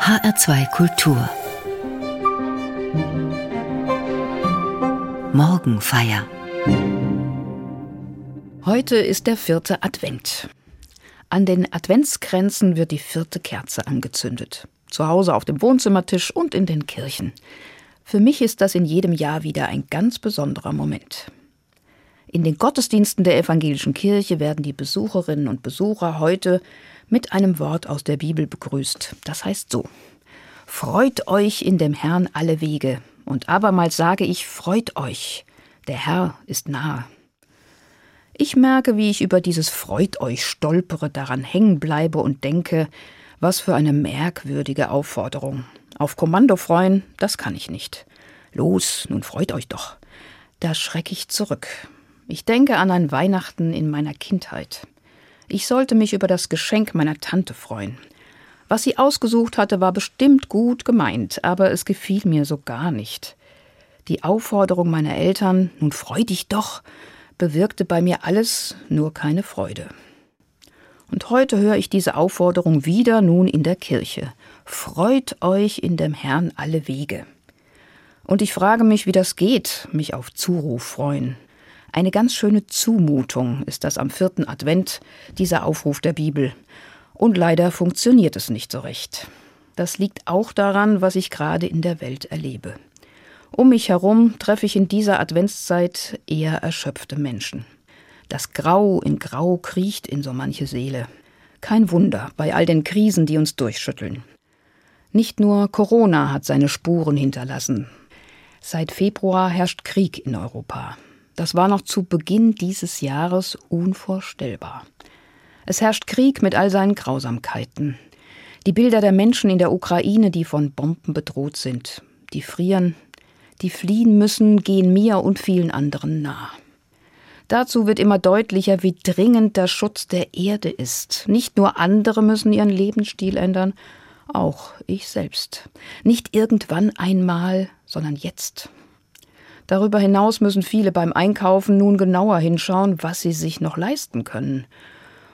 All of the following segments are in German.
HR2 Kultur Morgenfeier Heute ist der vierte Advent. An den Adventskränzen wird die vierte Kerze angezündet. Zu Hause auf dem Wohnzimmertisch und in den Kirchen. Für mich ist das in jedem Jahr wieder ein ganz besonderer Moment. In den Gottesdiensten der evangelischen Kirche werden die Besucherinnen und Besucher heute mit einem Wort aus der Bibel begrüßt. Das heißt so: Freut euch in dem Herrn alle Wege. Und abermals sage ich, freut euch. Der Herr ist nahe. Ich merke, wie ich über dieses Freut euch stolpere, daran hängen bleibe und denke, was für eine merkwürdige Aufforderung. Auf Kommando freuen, das kann ich nicht. Los, nun freut euch doch. Da schreck ich zurück. Ich denke an ein Weihnachten in meiner Kindheit. Ich sollte mich über das Geschenk meiner Tante freuen. Was sie ausgesucht hatte, war bestimmt gut gemeint, aber es gefiel mir so gar nicht. Die Aufforderung meiner Eltern, nun freu dich doch, bewirkte bei mir alles, nur keine Freude. Und heute höre ich diese Aufforderung wieder nun in der Kirche. Freut euch in dem Herrn alle Wege. Und ich frage mich, wie das geht, mich auf Zuruf freuen. Eine ganz schöne Zumutung ist das am vierten Advent, dieser Aufruf der Bibel. Und leider funktioniert es nicht so recht. Das liegt auch daran, was ich gerade in der Welt erlebe. Um mich herum treffe ich in dieser Adventszeit eher erschöpfte Menschen. Das Grau in Grau kriecht in so manche Seele. Kein Wunder bei all den Krisen, die uns durchschütteln. Nicht nur Corona hat seine Spuren hinterlassen. Seit Februar herrscht Krieg in Europa. Das war noch zu Beginn dieses Jahres unvorstellbar. Es herrscht Krieg mit all seinen Grausamkeiten. Die Bilder der Menschen in der Ukraine, die von Bomben bedroht sind, die frieren, die fliehen müssen, gehen mir und vielen anderen nah. Dazu wird immer deutlicher, wie dringend der Schutz der Erde ist. Nicht nur andere müssen ihren Lebensstil ändern, auch ich selbst. Nicht irgendwann einmal, sondern jetzt. Darüber hinaus müssen viele beim Einkaufen nun genauer hinschauen, was sie sich noch leisten können.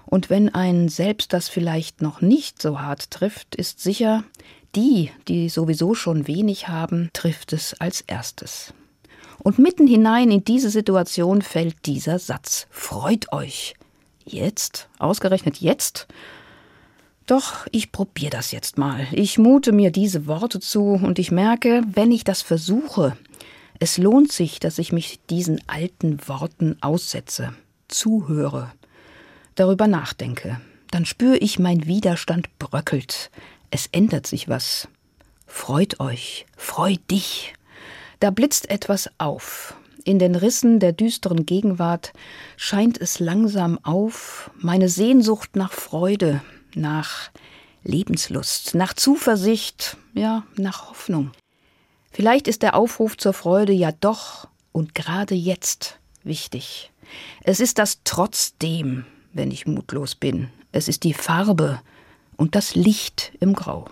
Und wenn einen selbst das vielleicht noch nicht so hart trifft, ist sicher, die, die sowieso schon wenig haben, trifft es als erstes. Und mitten hinein in diese Situation fällt dieser Satz. Freut euch. Jetzt? Ausgerechnet jetzt? Doch, ich probiere das jetzt mal. Ich mute mir diese Worte zu und ich merke, wenn ich das versuche, es lohnt sich, dass ich mich diesen alten Worten aussetze, zuhöre, darüber nachdenke. Dann spüre ich, mein Widerstand bröckelt, es ändert sich was. Freut euch, freut dich. Da blitzt etwas auf. In den Rissen der düsteren Gegenwart scheint es langsam auf, meine Sehnsucht nach Freude, nach Lebenslust, nach Zuversicht, ja, nach Hoffnung. Vielleicht ist der Aufruf zur Freude ja doch und gerade jetzt wichtig. Es ist das trotzdem, wenn ich mutlos bin. Es ist die Farbe, und das Licht im Grau.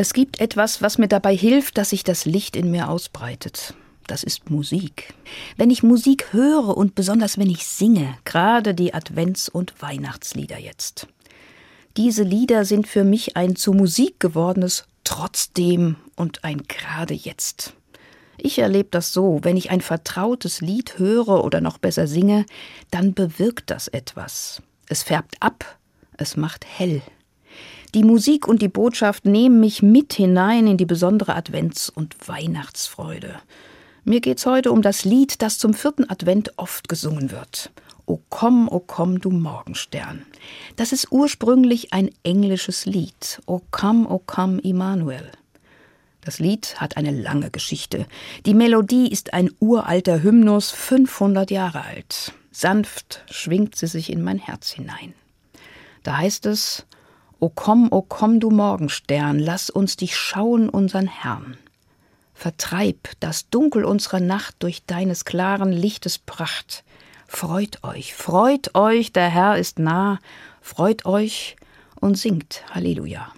Es gibt etwas, was mir dabei hilft, dass sich das Licht in mir ausbreitet. Das ist Musik. Wenn ich Musik höre und besonders wenn ich singe, gerade die Advents- und Weihnachtslieder jetzt. Diese Lieder sind für mich ein zu Musik gewordenes Trotzdem und ein gerade jetzt. Ich erlebe das so, wenn ich ein vertrautes Lied höre oder noch besser singe, dann bewirkt das etwas. Es färbt ab, es macht hell. Die Musik und die Botschaft nehmen mich mit hinein in die besondere Advents- und Weihnachtsfreude. Mir geht's heute um das Lied, das zum vierten Advent oft gesungen wird. O komm, o komm, du Morgenstern. Das ist ursprünglich ein englisches Lied. O come, o come, Immanuel. Das Lied hat eine lange Geschichte. Die Melodie ist ein uralter Hymnus, 500 Jahre alt. Sanft schwingt sie sich in mein Herz hinein. Da heißt es, O komm, o komm, du Morgenstern, lass uns dich schauen, unseren Herrn. Vertreib das Dunkel unserer Nacht durch deines klaren Lichtes Pracht. Freut euch, freut euch, der Herr ist nah, freut euch und singt Halleluja.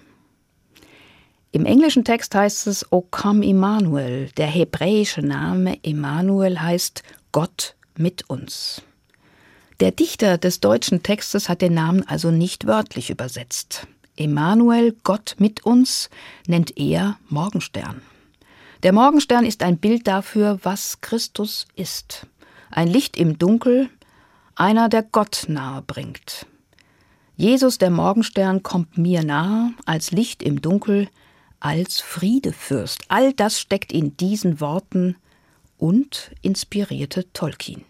Im englischen Text heißt es O come Immanuel. Der hebräische Name Immanuel heißt Gott mit uns. Der Dichter des deutschen Textes hat den Namen also nicht wörtlich übersetzt. Emanuel, Gott mit uns, nennt er Morgenstern. Der Morgenstern ist ein Bild dafür, was Christus ist. Ein Licht im Dunkel, einer, der Gott nahe bringt. Jesus, der Morgenstern, kommt mir nahe, als Licht im Dunkel, als Friedefürst. All das steckt in diesen Worten und inspirierte Tolkien.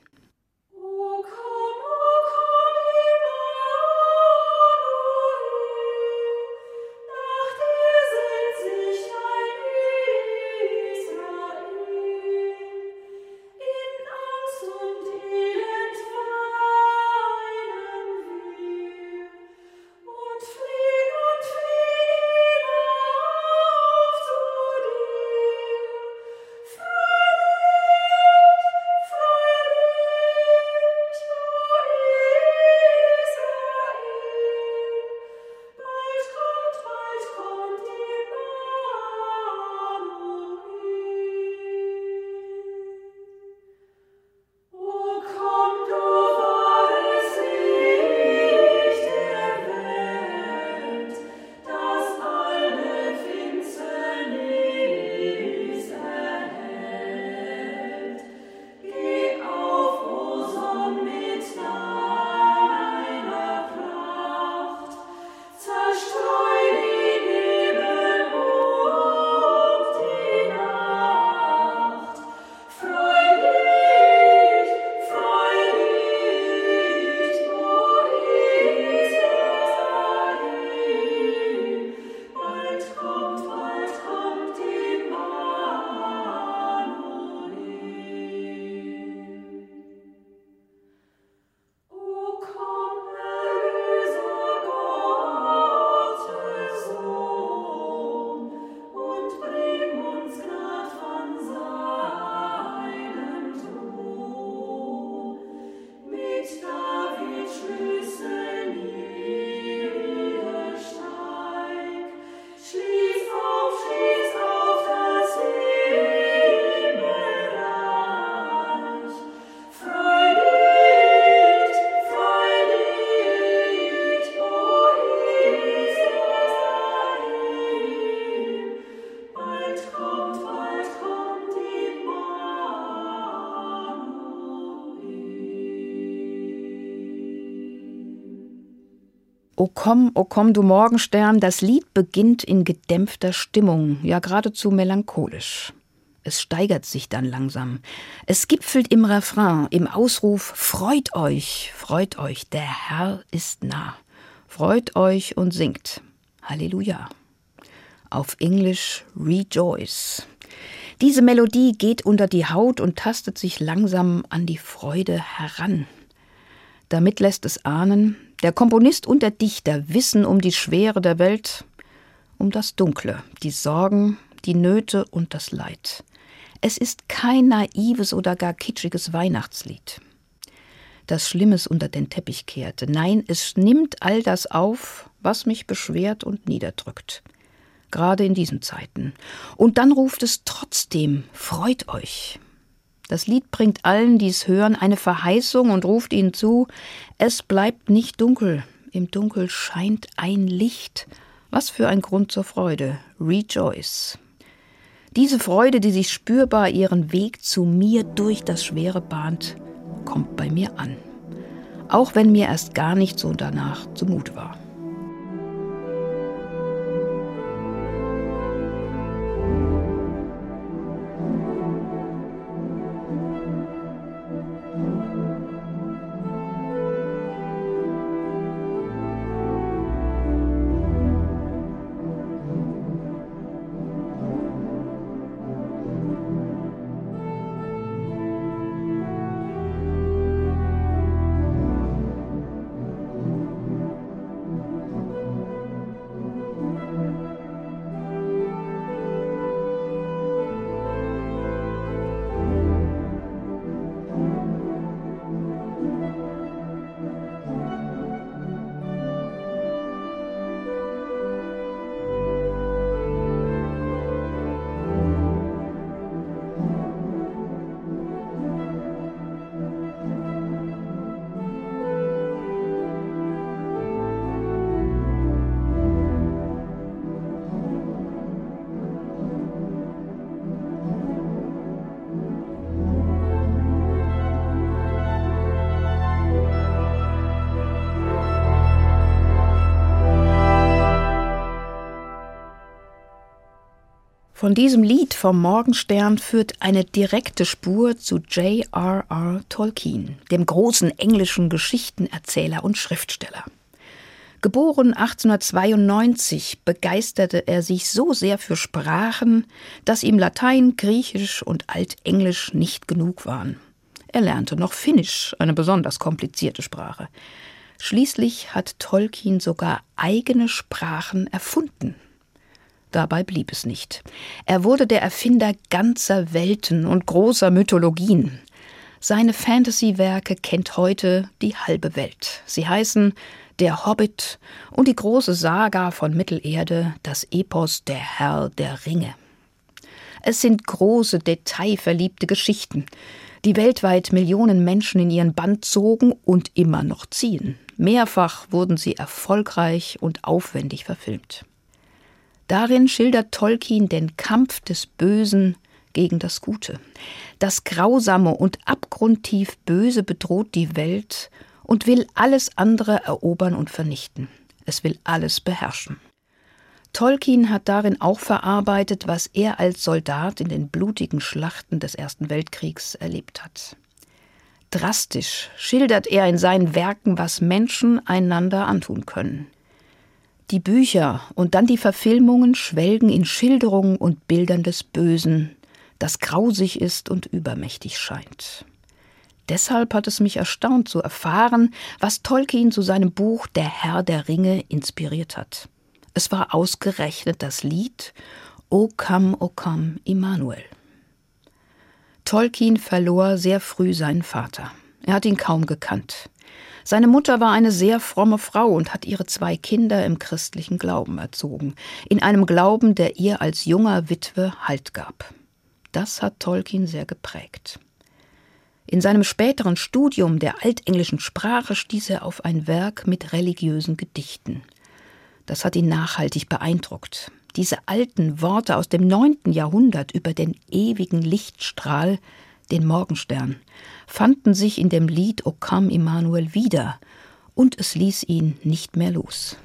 Komm, o komm, du Morgenstern, das Lied beginnt in gedämpfter Stimmung, ja geradezu melancholisch. Es steigert sich dann langsam. Es gipfelt im Refrain, im Ausruf Freut euch, freut euch, der Herr ist nah. Freut euch und singt. Halleluja. Auf Englisch Rejoice. Diese Melodie geht unter die Haut und tastet sich langsam an die Freude heran. Damit lässt es ahnen, der Komponist und der Dichter wissen um die Schwere der Welt, um das Dunkle, die Sorgen, die Nöte und das Leid. Es ist kein naives oder gar kitschiges Weihnachtslied, das Schlimmes unter den Teppich kehrte. Nein, es nimmt all das auf, was mich beschwert und niederdrückt. gerade in diesen Zeiten. Und dann ruft es trotzdem, freut euch. Das Lied bringt allen, die es hören, eine Verheißung und ruft ihnen zu, es bleibt nicht dunkel, im Dunkel scheint ein Licht. Was für ein Grund zur Freude. Rejoice. Diese Freude, die sich spürbar ihren Weg zu mir durch das Schwere bahnt, kommt bei mir an. Auch wenn mir erst gar nicht so danach zumut war. Von diesem Lied vom Morgenstern führt eine direkte Spur zu J.R.R. Tolkien, dem großen englischen Geschichtenerzähler und Schriftsteller. Geboren 1892 begeisterte er sich so sehr für Sprachen, dass ihm Latein, Griechisch und Altenglisch nicht genug waren. Er lernte noch Finnisch, eine besonders komplizierte Sprache. Schließlich hat Tolkien sogar eigene Sprachen erfunden. Dabei blieb es nicht. Er wurde der Erfinder ganzer Welten und großer Mythologien. Seine Fantasy-Werke kennt heute die halbe Welt. Sie heißen Der Hobbit und die große Saga von Mittelerde, das Epos Der Herr der Ringe. Es sind große, detailverliebte Geschichten, die weltweit Millionen Menschen in ihren Band zogen und immer noch ziehen. Mehrfach wurden sie erfolgreich und aufwendig verfilmt. Darin schildert Tolkien den Kampf des Bösen gegen das Gute. Das Grausame und abgrundtief Böse bedroht die Welt und will alles andere erobern und vernichten. Es will alles beherrschen. Tolkien hat darin auch verarbeitet, was er als Soldat in den blutigen Schlachten des Ersten Weltkriegs erlebt hat. Drastisch schildert er in seinen Werken, was Menschen einander antun können. Die Bücher und dann die Verfilmungen schwelgen in Schilderungen und Bildern des Bösen, das grausig ist und übermächtig scheint. Deshalb hat es mich erstaunt zu erfahren, was Tolkien zu seinem Buch Der Herr der Ringe inspiriert hat. Es war ausgerechnet das Lied O come, O come, Immanuel. Tolkien verlor sehr früh seinen Vater. Er hat ihn kaum gekannt. Seine Mutter war eine sehr fromme Frau und hat ihre zwei Kinder im christlichen Glauben erzogen, in einem Glauben, der ihr als junger Witwe Halt gab. Das hat Tolkien sehr geprägt. In seinem späteren Studium der altenglischen Sprache stieß er auf ein Werk mit religiösen Gedichten. Das hat ihn nachhaltig beeindruckt. Diese alten Worte aus dem neunten Jahrhundert über den ewigen Lichtstrahl, den Morgenstern, fanden sich in dem Lied O Come Immanuel wieder, und es ließ ihn nicht mehr los.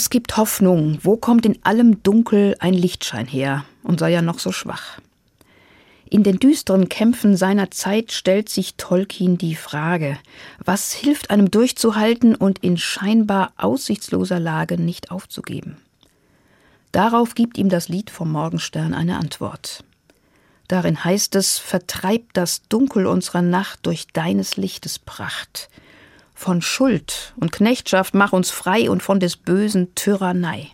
Was gibt Hoffnung? Wo kommt in allem Dunkel ein Lichtschein her und sei ja noch so schwach? In den düsteren Kämpfen seiner Zeit stellt sich Tolkien die Frage, was hilft einem durchzuhalten und in scheinbar aussichtsloser Lage nicht aufzugeben? Darauf gibt ihm das Lied vom Morgenstern eine Antwort. Darin heißt es, vertreib das Dunkel unserer Nacht durch deines Lichtes Pracht. Von Schuld und Knechtschaft mach uns frei und von des Bösen Tyrannei.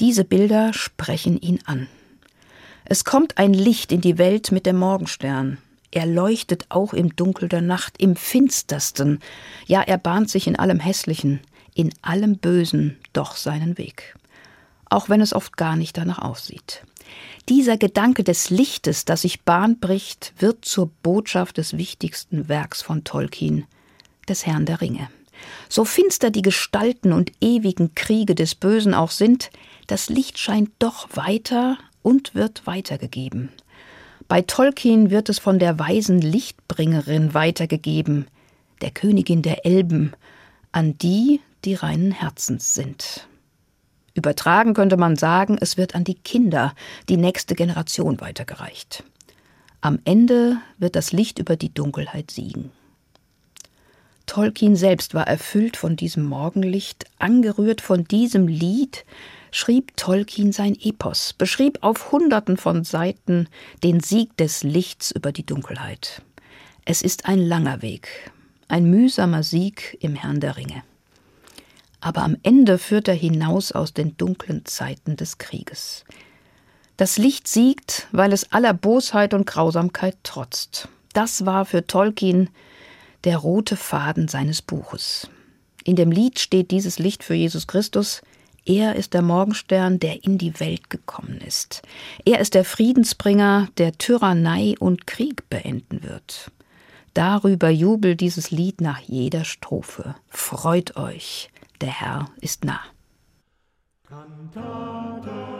Diese Bilder sprechen ihn an. Es kommt ein Licht in die Welt mit dem Morgenstern. Er leuchtet auch im Dunkel der Nacht, im finstersten. Ja, er bahnt sich in allem Hässlichen, in allem Bösen doch seinen Weg. Auch wenn es oft gar nicht danach aussieht. Dieser Gedanke des Lichtes, das sich Bahn bricht, wird zur Botschaft des wichtigsten Werks von Tolkien, des Herrn der Ringe. So finster die Gestalten und ewigen Kriege des Bösen auch sind, das Licht scheint doch weiter und wird weitergegeben. Bei Tolkien wird es von der weisen Lichtbringerin weitergegeben, der Königin der Elben, an die, die reinen Herzens sind. Übertragen könnte man sagen, es wird an die Kinder, die nächste Generation weitergereicht. Am Ende wird das Licht über die Dunkelheit siegen. Tolkien selbst war erfüllt von diesem Morgenlicht, angerührt von diesem Lied, schrieb Tolkien sein Epos, beschrieb auf Hunderten von Seiten den Sieg des Lichts über die Dunkelheit. Es ist ein langer Weg, ein mühsamer Sieg im Herrn der Ringe. Aber am Ende führt er hinaus aus den dunklen Zeiten des Krieges. Das Licht siegt, weil es aller Bosheit und Grausamkeit trotzt. Das war für Tolkien der rote Faden seines Buches. In dem Lied steht dieses Licht für Jesus Christus, er ist der Morgenstern, der in die Welt gekommen ist. Er ist der Friedensbringer, der Tyrannei und Krieg beenden wird. Darüber jubelt dieses Lied nach jeder Strophe. Freut euch, der Herr ist nah. Cantate.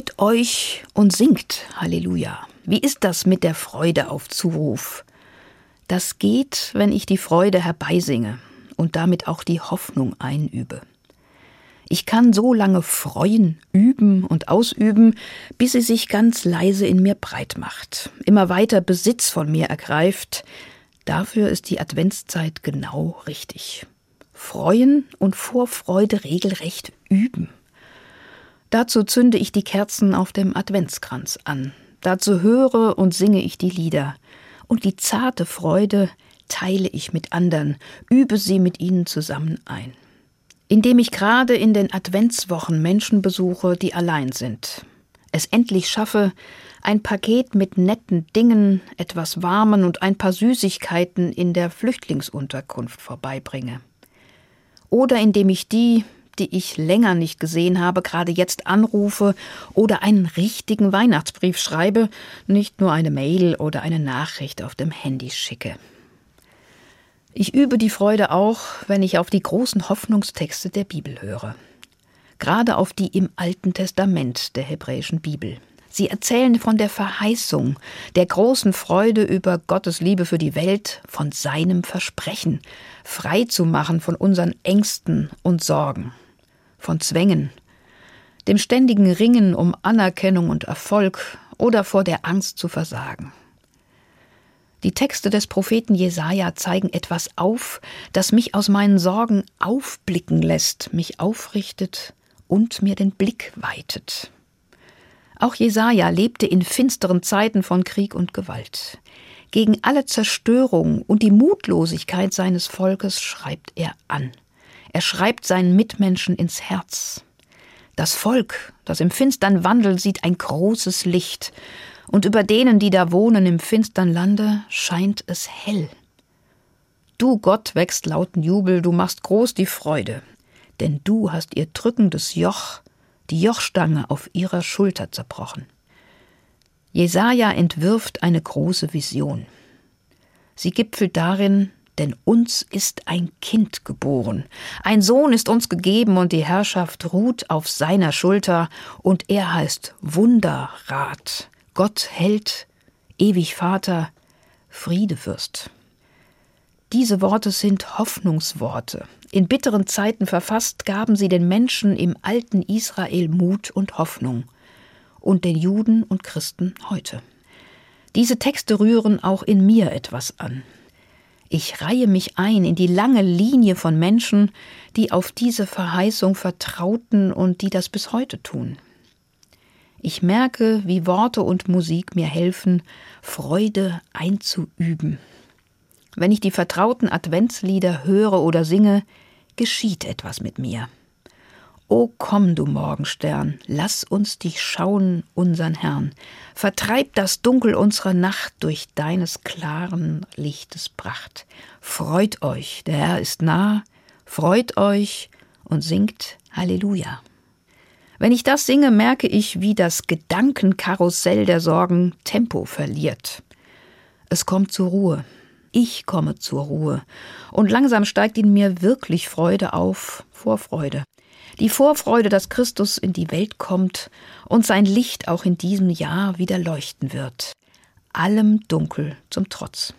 Freut euch und singt, Halleluja. Wie ist das mit der Freude auf Zuruf? Das geht, wenn ich die Freude herbeisinge und damit auch die Hoffnung einübe. Ich kann so lange freuen, üben und ausüben, bis sie sich ganz leise in mir breit macht, immer weiter Besitz von mir ergreift. Dafür ist die Adventszeit genau richtig. Freuen und vor Freude regelrecht üben. Dazu zünde ich die Kerzen auf dem Adventskranz an. Dazu höre und singe ich die Lieder. Und die zarte Freude teile ich mit anderen, übe sie mit ihnen zusammen ein indem ich gerade in den Adventswochen Menschen besuche, die allein sind. Es endlich schaffe, ein Paket mit netten Dingen, etwas Warmen und ein paar Süßigkeiten in der Flüchtlingsunterkunft vorbeibringe. Oder indem ich die, die ich länger nicht gesehen habe, gerade jetzt anrufe oder einen richtigen Weihnachtsbrief schreibe, nicht nur eine Mail oder eine Nachricht auf dem Handy schicke. Ich übe die Freude auch, wenn ich auf die großen Hoffnungstexte der Bibel höre. Gerade auf die im Alten Testament der hebräischen Bibel. Sie erzählen von der Verheißung, der großen Freude über Gottes Liebe für die Welt, von seinem Versprechen, frei zu machen von unseren Ängsten und Sorgen, von Zwängen, dem ständigen Ringen um Anerkennung und Erfolg oder vor der Angst zu versagen. Die Texte des Propheten Jesaja zeigen etwas auf, das mich aus meinen Sorgen aufblicken lässt, mich aufrichtet und mir den Blick weitet. Auch Jesaja lebte in finsteren Zeiten von Krieg und Gewalt. Gegen alle Zerstörung und die Mutlosigkeit seines Volkes schreibt er an. Er schreibt seinen Mitmenschen ins Herz. Das Volk, das im finstern wandelt, sieht ein großes Licht, und über denen, die da wohnen im finstern Lande, scheint es hell. Du, Gott, wächst lauten Jubel, du machst groß die Freude, denn du hast ihr drückendes Joch, die Jochstange auf ihrer Schulter zerbrochen. Jesaja entwirft eine große Vision. Sie gipfelt darin, denn uns ist ein Kind geboren, ein Sohn ist uns gegeben und die Herrschaft ruht auf seiner Schulter und er heißt Wunderrat, Gott Held, ewig Vater, Friedefürst. Diese Worte sind Hoffnungsworte. In bitteren Zeiten verfasst gaben sie den Menschen im alten Israel Mut und Hoffnung und den Juden und Christen heute. Diese Texte rühren auch in mir etwas an. Ich reihe mich ein in die lange Linie von Menschen, die auf diese Verheißung vertrauten und die das bis heute tun. Ich merke, wie Worte und Musik mir helfen, Freude einzuüben. Wenn ich die vertrauten Adventslieder höre oder singe, geschieht etwas mit mir. O komm, du Morgenstern, lass uns dich schauen, unsern Herrn. Vertreib das Dunkel unserer Nacht durch deines klaren Lichtes Pracht. Freut euch, der Herr ist nah, freut euch und singt Halleluja. Wenn ich das singe, merke ich, wie das Gedankenkarussell der Sorgen Tempo verliert. Es kommt zur Ruhe. Ich komme zur Ruhe. Und langsam steigt in mir wirklich Freude auf vor Freude. Die Vorfreude, dass Christus in die Welt kommt und sein Licht auch in diesem Jahr wieder leuchten wird. Allem Dunkel zum Trotz.